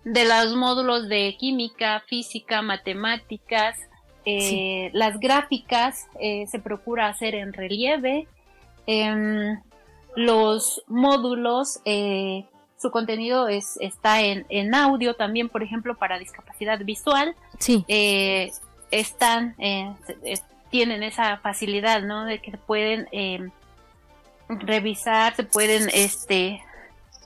de los módulos de química, física, matemáticas. Las gráficas se procura hacer en relieve. Los módulos su contenido es, está en, en audio también, por ejemplo, para discapacidad visual. Sí. Eh, están, eh, tienen esa facilidad, ¿no? De que pueden em, revisar, se pueden este,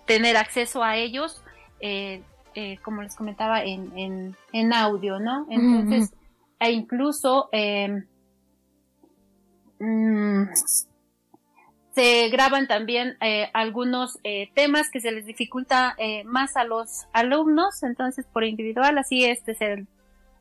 tener acceso a ellos, eh, eh, como les comentaba, en, en, en audio, ¿no? Entonces, e incluso em, mm, se graban también eh, algunos temas que se les dificulta más a los alumnos, entonces por individual, así este es el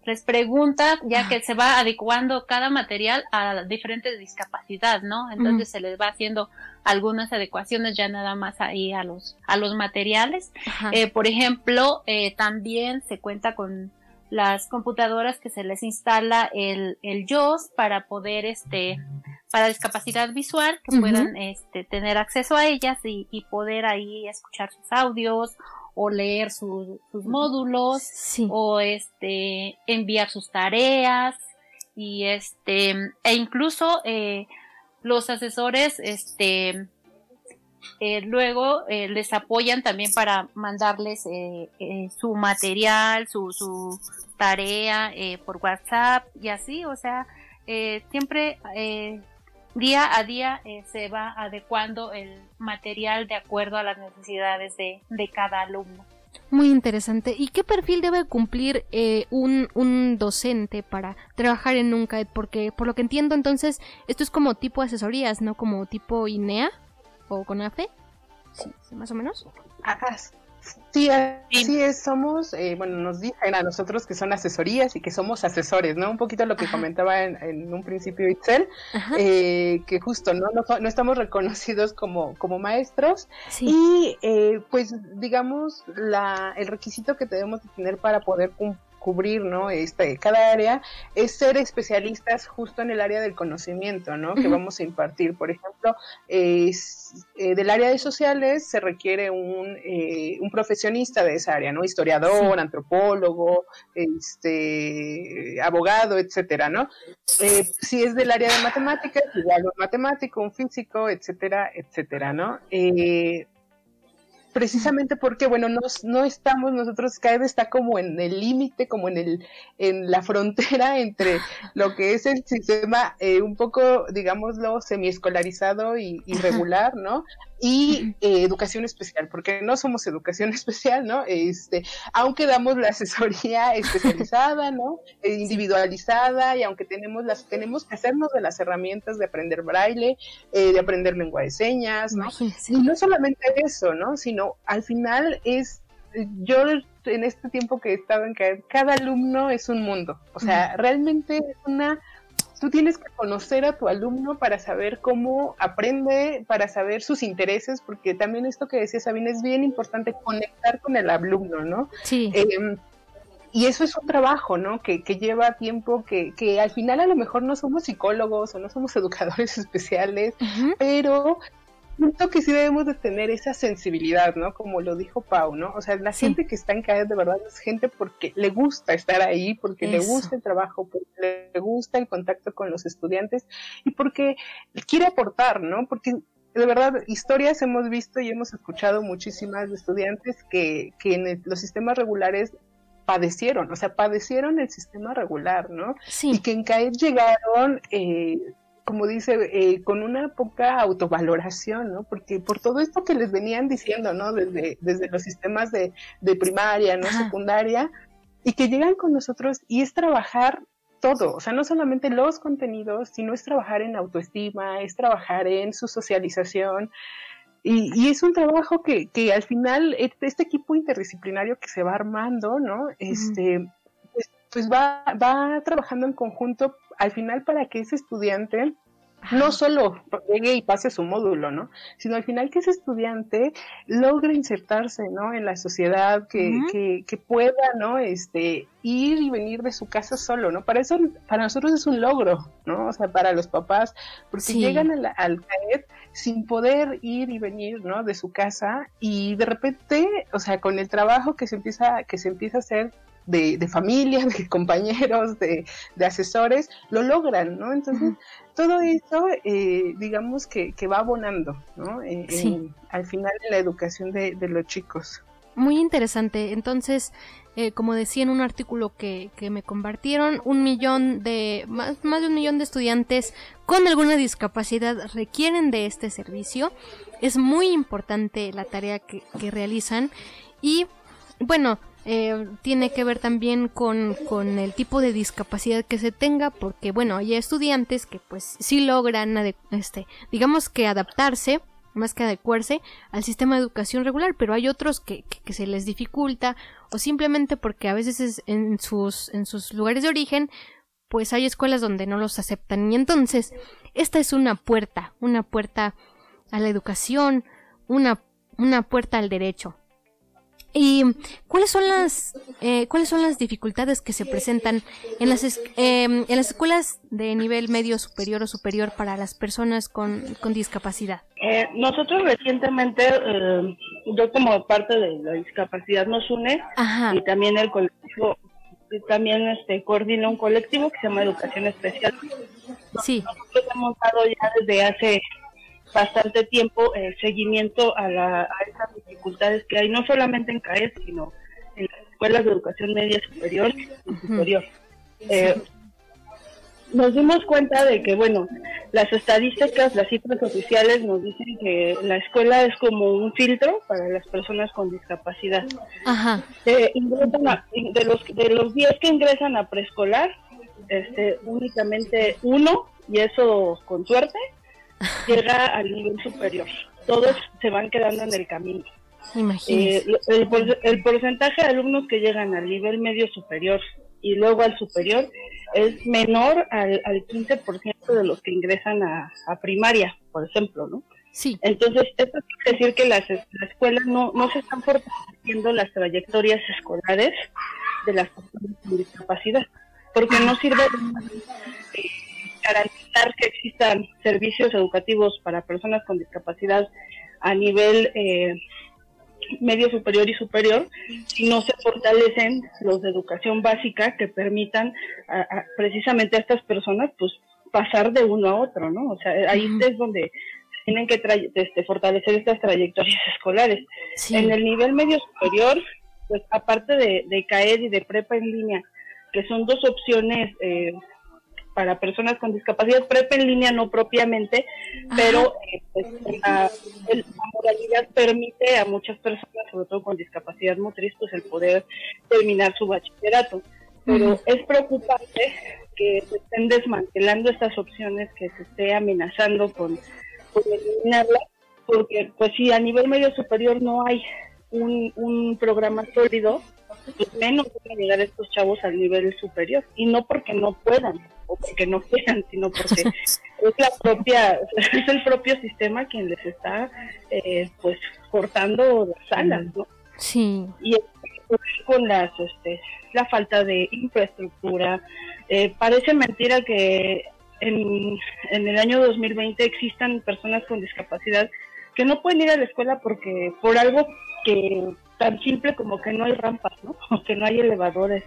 les pregunta, ya que se va adecuando cada material a diferentes discapacidad, ¿no? Entonces se les va haciendo algunas adecuaciones ya nada más ahí a los, a los materiales. Eh, por ejemplo, eh, también se cuenta con las computadoras que se les instala el, el JOS para poder, este, para discapacidad visual, que puedan, este, tener acceso a ellas y, y poder ahí escuchar sus audios o leer sus módulos o este enviar sus tareas y este e incluso eh, los asesores este eh, luego eh, les apoyan también para mandarles su material su, su tarea por WhatsApp y así o sea siempre día a día eh, se va adecuando el material de acuerdo a las necesidades de, cada alumno. Muy interesante. ¿Y qué perfil debe cumplir eh, un, un, docente para trabajar en un CAED? Porque por lo que entiendo entonces esto es como tipo asesorías, ¿no? Como tipo INEA o CONAFE. Sí, más o menos. Ajá, Sí, así es, somos, eh, bueno, nos dicen a nosotros que son asesorías y que somos asesores, ¿no? Un poquito lo que comentaba en, un principio Itzel, eh, que justo, ¿no? ¿no? estamos reconocidos como, como maestros y eh, pues digamos la, el requisito que debemos tener para poder cumplir cubrir, ¿no? Este, cada área es ser especialistas justo en el área del conocimiento, ¿no? Que vamos a impartir. Por ejemplo, eh, del área de sociales se requiere un, eh, un, profesionista de esa área, ¿no? Historiador, antropólogo, este, abogado, etcétera, ¿no? Eh, si es del área de matemáticas, igual un matemático, un físico, etcétera, etcétera, ¿no? Precisamente porque, bueno, no, no estamos nosotros, CAED está como en el límite, como en el en la frontera (laughs) entre lo que es el sistema eh, un poco, digámoslo, semiescolarizado y irregular, ¿no? Y eh, educación especial, porque no somos educación (laughs) especial, ¿no? Este, aunque damos la asesoría (laughs) especializada, ¿no? Eh, individualizada y aunque tenemos las tenemos que hacernos de las herramientas de aprender braille, eh, de aprender lengua de señas, ¿no? Y no solamente eso, ¿no? Sino al final es yo en este tiempo que he estado en cada, cada alumno es un mundo, o sea, realmente es una tú tienes que conocer a tu alumno para saber cómo aprende, para saber sus intereses, porque también esto que decía Sabine es bien importante conectar con el alumno, ¿no? Sí. Em, y eso es un trabajo, ¿no? Que, que lleva tiempo, que, que, al final a lo mejor no somos psicólogos o no somos (laughs) educadores especiales, pero siento que sí debemos de tener esa sensibilidad, ¿no? Como lo dijo Pau, ¿no? O sea, la gente que está en CAED de verdad es gente porque le gusta estar ahí, porque le gusta el trabajo, porque le gusta el contacto con los estudiantes y porque quiere aportar, ¿no? Porque de verdad, historias hemos visto y hemos escuchado muchísimas de estudiantes que, que en los sistemas regulares padecieron, o sea, padecieron el sistema regular, ¿no? Sí. Y que en CAED llegaron eh, como dice, eh, con una poca autovaloración, ¿no? Porque por todo esto que les venían diciendo, ¿no? Desde, desde los sistemas de, de primaria, ¿no? Secundaria, y que llegan con nosotros y es trabajar todo, o sea, no solamente los contenidos, sino es trabajar en autoestima, es trabajar en su socialización. Y, y es un trabajo que, que al final este, este equipo interdisciplinario que se va armando, ¿no? Este, pues, pues va, va trabajando en conjunto al final para que ese estudiante no solo llegue y pase su módulo, ¿no? Sino al final que ese estudiante logre insertarse, ¿no? En la sociedad, que, que, que, pueda, ¿no? Este, ir y venir de su casa solo, ¿no? Para eso, para nosotros es un logro, ¿no? O sea, para los papás, porque llegan al, al CAED sin poder ir y venir, ¿no? De su casa y de repente, o sea, con el trabajo que se empieza, que se empieza a hacer de, de familia, (laughs) de compañeros, de, asesores, lo logran, ¿no? Entonces, todo eso, eh, digamos que, que, va abonando, ¿no? al final de la educación de, de los chicos. muy interesante. Entonces, eh, como decía en un artículo que, que, me compartieron, un millón de, más, más de un millón de estudiantes con alguna discapacidad requieren de este servicio. Es muy importante la tarea que, que realizan y, bueno, eh, tiene que ver también con, con, el tipo de discapacidad que se tenga, porque bueno, hay estudiantes que pues sí logran, este, digamos que adaptarse, más que adecuarse al sistema de educación regular, pero hay otros que, que, se les dificulta o simplemente porque a veces en sus, en sus lugares de origen pues hay escuelas donde no los aceptan y entonces esta es una puerta, una puerta a la educación, una, una puerta al derecho. ¿Y cuáles son las eh, cuáles son las dificultades que se presentan en las em, en las escuelas de nivel medio superior o superior para las personas con, con discapacidad? Eh, nosotros recientemente, eh, yo como parte de la discapacidad nos une y también el colectivo también este coordina un colectivo que se llama Educación Especial. Sí. Nosotros hemos dado ya desde hace bastante tiempo el seguimiento a, la, a esas dificultades que hay, no solamente en CAES, sino en las escuelas de educación media superior y superior. Eh, nos dimos cuenta de que, bueno, las estadísticas, las cifras oficiales nos dicen que la escuela es como un filtro para las personas con discapacidad. Ajá. Eh, de los de los 10 que ingresan a preescolar, este, únicamente uno, y eso con suerte, llega al nivel superior. Todos se van quedando en el camino. Eh, el, porcentaje de alumnos que llegan al nivel medio superior y luego al superior es menor al, al 15% de los que ingresan a, primaria, por ejemplo, ¿no? Sí. Entonces, esto quiere decir que las, escuelas no, no se están fortaleciendo las trayectorias escolares de las personas con discapacidad, porque no sirve de garantizar que existan servicios educativos para personas con discapacidad a nivel eh, medio superior y superior si no se fortalecen los de educación básica que permitan precisamente a estas personas pues pasar de uno a otro, ¿no? O sea, ahí es donde tienen que este, fortalecer estas trayectorias escolares. En el nivel medio superior, pues aparte de, de CAED y de prepa en línea, que son dos opciones eh, para personas con discapacidad, PREP en línea no propiamente, pero eh, pues, la, modalidad permite a muchas personas, sobre todo con discapacidad motriz, pues el poder terminar su bachillerato. Pero es preocupante que se estén desmantelando estas opciones, que se esté amenazando con, con eliminarlas, porque pues si a nivel medio superior no hay un, un programa sólido, pues menos van a llegar estos chavos al nivel superior. Y no porque no puedan o porque no quieran, sino porque es la propia, es el propio sistema quien les está eh, pues cortando las alas, ¿no? Sí. Y con las, este, la falta de infraestructura, eh, parece mentira que en, en el año 2020 existan personas con discapacidad que no pueden ir a la escuela porque por algo que tan simple como que no hay rampas, ¿no? (laughs) O que no hay elevadores,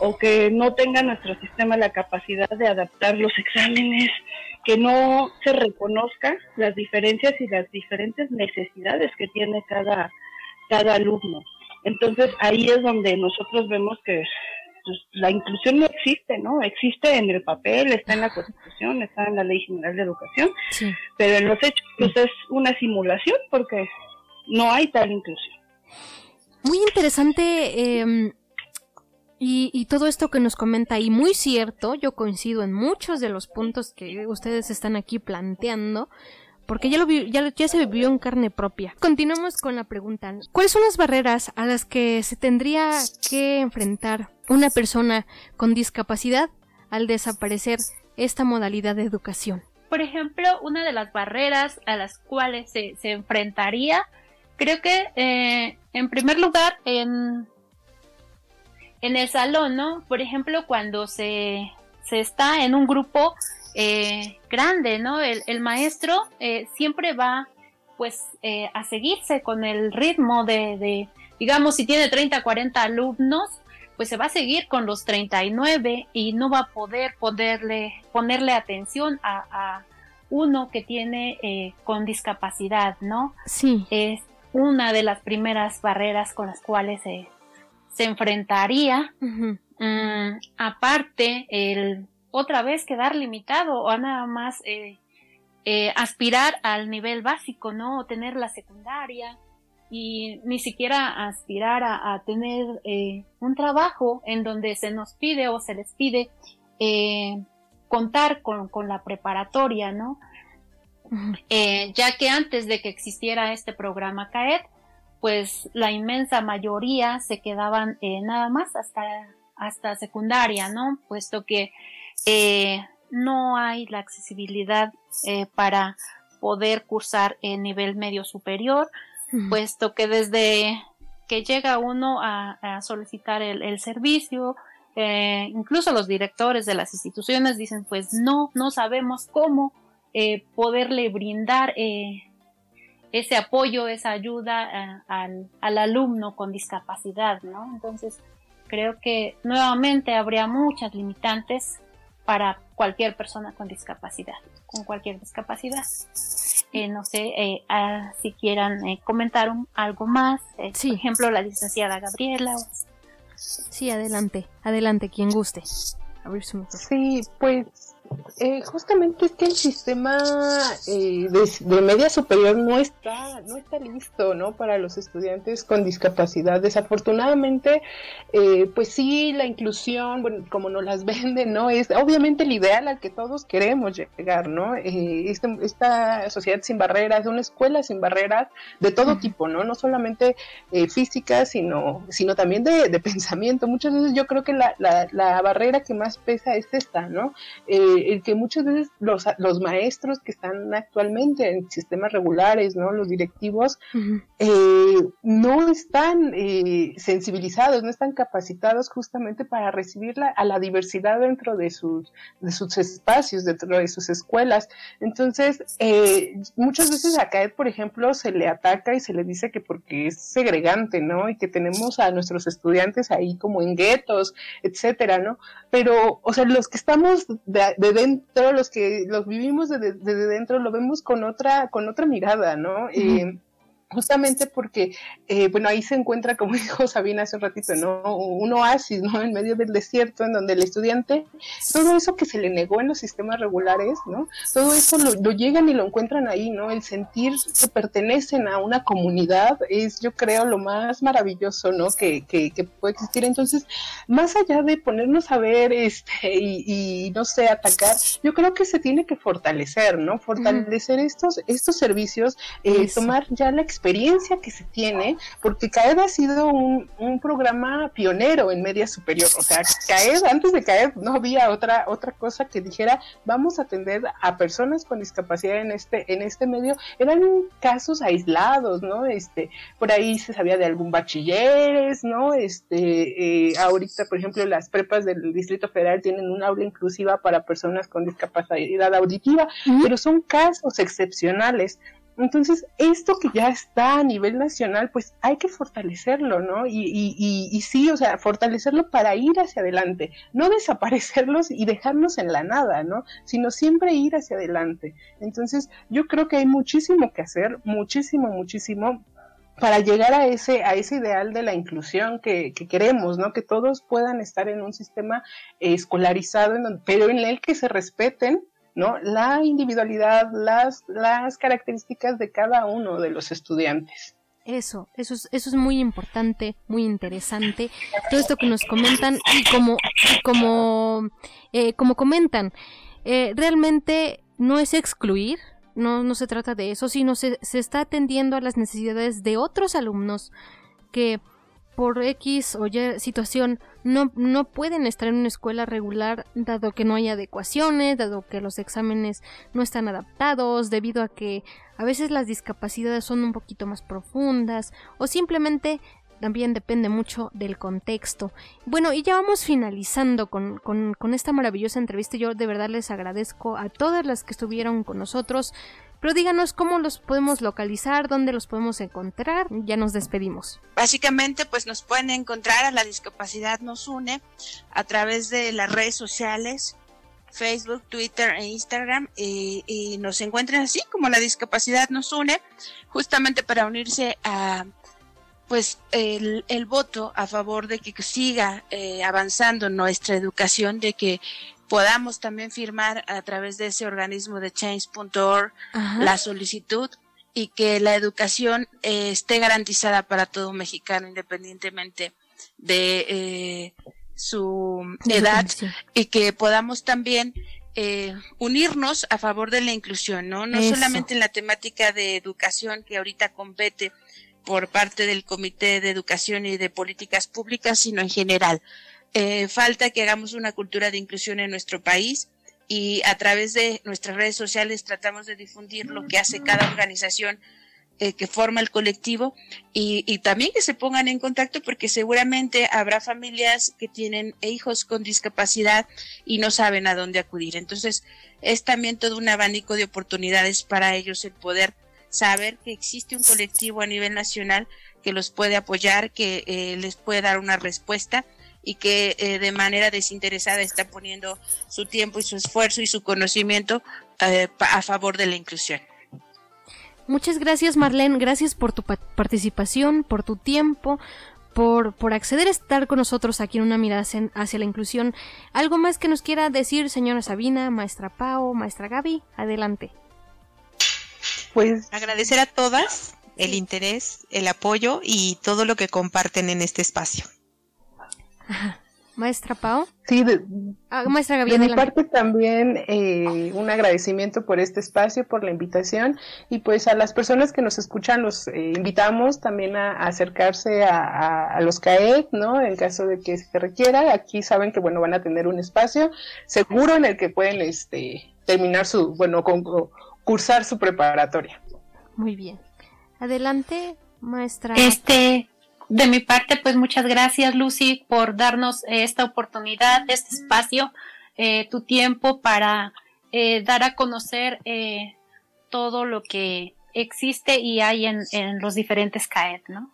o que no tenga nuestro sistema la capacidad de adaptar los exámenes, que no se reconozca las diferencias y las diferentes necesidades que tiene cada, cada alumno. Entonces ahí es donde nosotros vemos que pues, la inclusión no existe, ¿no? Existe en el papel, está en la Constitución, está en la Ley General de Educación, pero en los hechos pues es una simulación porque no hay tal inclusión. Muy interesante em, y, todo esto que nos comenta y muy cierto, yo coincido en muchos de los puntos que ustedes están aquí planteando, porque ya, lo ya, ya se vivió en carne propia. Continuamos con la pregunta. ¿Cuáles son las barreras a las que se tendría que enfrentar una persona con discapacidad al desaparecer esta modalidad de educación? Por ejemplo, una de las barreras a las cuales se, se enfrentaría Creo que, eh, en primer lugar, en, en el salón, ¿no? Por ejemplo, cuando se, se está en un grupo eh, grande, ¿no? El, el maestro eh, siempre va, pues, eh, a seguirse con el ritmo de, de, digamos, si tiene 30, 40 alumnos, pues se va a seguir con los 39 y no va a poder ponerle, ponerle atención a, a uno que tiene eh, con discapacidad, ¿no? Sí. Es, una de las primeras barreras con las cuales se, se enfrentaría. Mm, aparte, el otra vez quedar limitado o nada más eh, eh, aspirar al nivel básico, ¿no? O tener la secundaria y ni siquiera aspirar a, tener eh, un trabajo en donde se nos pide o se les pide contar con, con, la preparatoria, ¿no? ya que antes de que existiera este programa CAED, pues la inmensa mayoría se quedaban nada más hasta hasta secundaria, ¿no? Puesto que eh, no hay la accesibilidad eh, para poder cursar en nivel medio superior, puesto que desde que llega uno a, solicitar el, servicio, eh, incluso los directores de las instituciones dicen, pues no, no sabemos cómo poderle brindar ese apoyo, esa ayuda al, al, alumno con discapacidad, ¿no? Entonces, creo que nuevamente habría muchas limitantes para cualquier persona con discapacidad, con cualquier discapacidad. Eh, no sé eh, ah, si quieran eh, comentar algo más, por ejemplo, la licenciada Gabriela. Sí, adelante, adelante, quien guste. Sí, pues eh, justamente es que el sistema eh, de, media superior no está, no está listo, ¿no? Para los estudiantes con discapacidad. Desafortunadamente, eh, pues sí, la inclusión, bueno, como nos las (laughs) venden, ¿no? Es obviamente el ideal al que todos queremos llegar, ¿no? Este, esta sociedad sin barreras, una escuela sin barreras de todo tipo, ¿no? No solamente física, sino, sino también de, (laughs) pensamiento. Muchas veces yo creo que la, la, la barrera que más pesa es esta, ¿no? El que muchas veces los, los maestros que están actualmente en sistemas regulares, ¿no? Los directivos, eh, no están eh, sensibilizados, no están capacitados justamente para recibir a la diversidad dentro de sus, de sus espacios, dentro de sus escuelas. Entonces, eh, muchas veces a CAED, por ejemplo, se le ataca y se le dice que porque es segregante, ¿no? Y que tenemos a nuestros estudiantes ahí como en guetos, etcétera, ¿no? Pero, o sea, los que estamos de de dentro, los que los vivimos desde de, dentro, lo vemos con otra, con otra mirada, ¿no? Eh, justamente porque, eh, bueno, ahí se encuentra, como (laughs) dijo Sabina hace un ratito, ¿no? Un oasis, ¿no? En medio del desierto, en donde el estudiante, todo eso que se le negó en los sistemas regulares, ¿no? Todo eso lo, llegan y lo encuentran ahí, ¿no? El sentir que pertenecen a una comunidad es, yo creo, lo más maravilloso, ¿no? Que, que, que puede existir. Entonces, más allá de ponernos a ver, este, y, no sé, atacar, yo creo que se tiene que fortalecer, ¿no? Fortalecer estos, estos servicios, eh, tomar ya la experiencia que se tiene, porque CAED ha sido un, un, programa pionero en media superior. O sea, CAED, antes de CAED no había otra, otra cosa que dijera, vamos a atender a personas con discapacidad en este, en este medio. Eran casos aislados, ¿no? Este, por ahí se sabía de algún bachilleres, ¿no? Este, eh, ahorita, por ejemplo, las prepas del Distrito Federal tienen un aula inclusiva para personas con discapacidad auditiva, pero son casos excepcionales. Entonces, esto que ya está a nivel nacional, pues hay que fortalecerlo, ¿no? Y, y, y, sí, o sea, fortalecerlo para ir hacia adelante, no (laughs) desaparecerlos y dejarnos en la nada, ¿no? Sino siempre ir hacia adelante. Entonces, yo creo que hay muchísimo que hacer, muchísimo, muchísimo para llegar a ese, a ese ideal de la inclusión que, que queremos, ¿no? Que todos puedan estar en un sistema escolarizado, en pero en el que se respeten ¿no? La individualidad, las, las características de cada uno de los estudiantes. Eso, eso es, eso es muy importante, muy interesante. Todo esto que nos comentan y como, como, eh, como comentan, eh, realmente no es excluir, no, no se trata de eso, sino se, se está atendiendo a las necesidades de otros alumnos que por X o Y situación no, no pueden estar en una escuela regular dado que no hay adecuaciones, dado que los exámenes no están adaptados, debido a que a veces las discapacidades son un poquito más profundas o simplemente también depende mucho del contexto. Bueno, y ya vamos finalizando con, con, con esta maravillosa entrevista. Yo de verdad les agradezco a todas las que estuvieron con nosotros. Pero díganos cómo los podemos localizar, dónde los podemos encontrar. Ya nos despedimos. Básicamente, pues nos pueden encontrar a la discapacidad nos une a través de las redes sociales, Facebook, Twitter e Instagram y nos encuentren así como la discapacidad nos une, justamente para unirse a pues el, el voto a favor de que siga eh, avanzando nuestra educación, de que podamos también firmar a través de ese organismo de change.org la solicitud y que la educación eh, esté garantizada para todo mexicano independientemente de eh, su edad y que podamos también eh, unirnos a favor de la inclusión, ¿no? No solamente en la temática de educación que ahorita compete por parte del Comité de Educación y de Políticas Públicas, sino en general. Eh, falta que hagamos una cultura de inclusión en nuestro país y a través de nuestras redes sociales tratamos de difundir lo que hace cada organización eh, que forma el colectivo y, también que se pongan en contacto porque seguramente habrá familias que tienen hijos con discapacidad y no saben a dónde acudir. Entonces es también todo un abanico de oportunidades para ellos el poder saber que existe un colectivo a nivel nacional que los puede apoyar, que eh, les puede dar una respuesta y que eh, de manera desinteresada está poniendo su tiempo y su esfuerzo y su conocimiento eh, a favor de la inclusión. Muchas gracias Marlene, gracias por tu participación, por tu tiempo, por, por, acceder a estar con nosotros aquí en una mirada hacia la inclusión. ¿Algo más que nos quiera decir, señora Sabina, maestra Pau, maestra Gaby? Adelante. Pues agradecer a todas el interés, el apoyo y todo lo que comparten en este espacio. Maestra Pau. Sí, de, ah, maestra de mi parte también eh, un agradecimiento por este espacio, por la invitación y pues a las personas que nos escuchan los eh, invitamos también a, acercarse a, los CAEC, ¿no? En caso de que se requiera, aquí saben que bueno van a tener un espacio seguro en el que pueden este terminar su bueno con, cursar su preparatoria. Muy bien. Adelante, maestra. Este, de mi parte, pues muchas gracias, Lucy, por darnos esta oportunidad, este espacio, eh, tu tiempo para eh, dar a conocer eh, todo lo que existe y hay en, en los diferentes CAET, ¿no?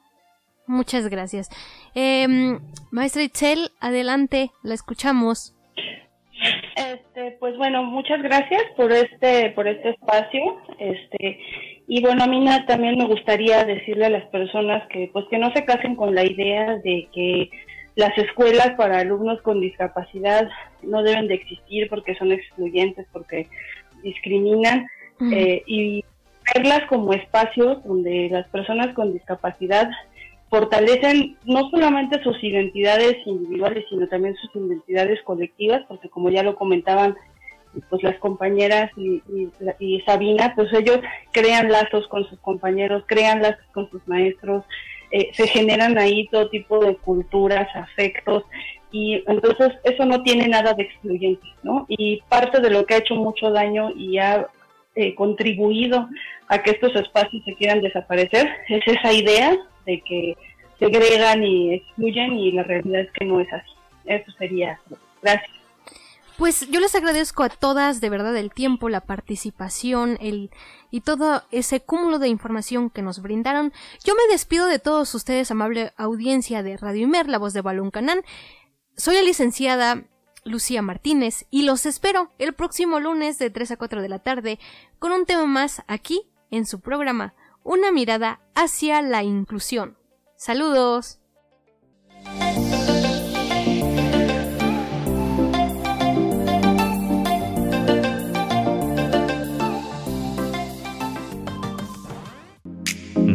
Muchas gracias. Em, maestra Itzel, adelante, la escuchamos. Este, pues bueno, muchas gracias por este, por este espacio. Este, y bueno, a mí también me gustaría decirle a las personas que, pues que no se casen con la idea de que las escuelas para alumnos con discapacidad no deben de existir porque son excluyentes, porque discriminan, eh, y verlas como espacios donde las personas con discapacidad fortalecen no solamente sus identidades individuales, sino también sus identidades colectivas, porque como ya lo comentaban pues las compañeras y, Sabina, pues ellos crean lazos con sus compañeros, crean lazos con sus maestros, eh, se generan ahí todo tipo de culturas, afectos, y entonces eso no tiene nada de excluyente, ¿no? Y parte de lo que ha hecho mucho daño y ha eh, contribuido a que estos espacios se quieran desaparecer es esa idea de que segregan y excluyen y la realidad es que no es así. Eso sería. Gracias. Pues yo les agradezco a todas de verdad el tiempo, la participación, el y todo ese cúmulo de información que nos brindaron. Yo me despido de todos ustedes, amable audiencia de Radio Imer, la voz de Balón Canán. Soy la licenciada Lucía Martínez y los espero el próximo lunes de 3 a 4 de la tarde con un tema más aquí en su programa, Una mirada hacia la inclusión. Saludos.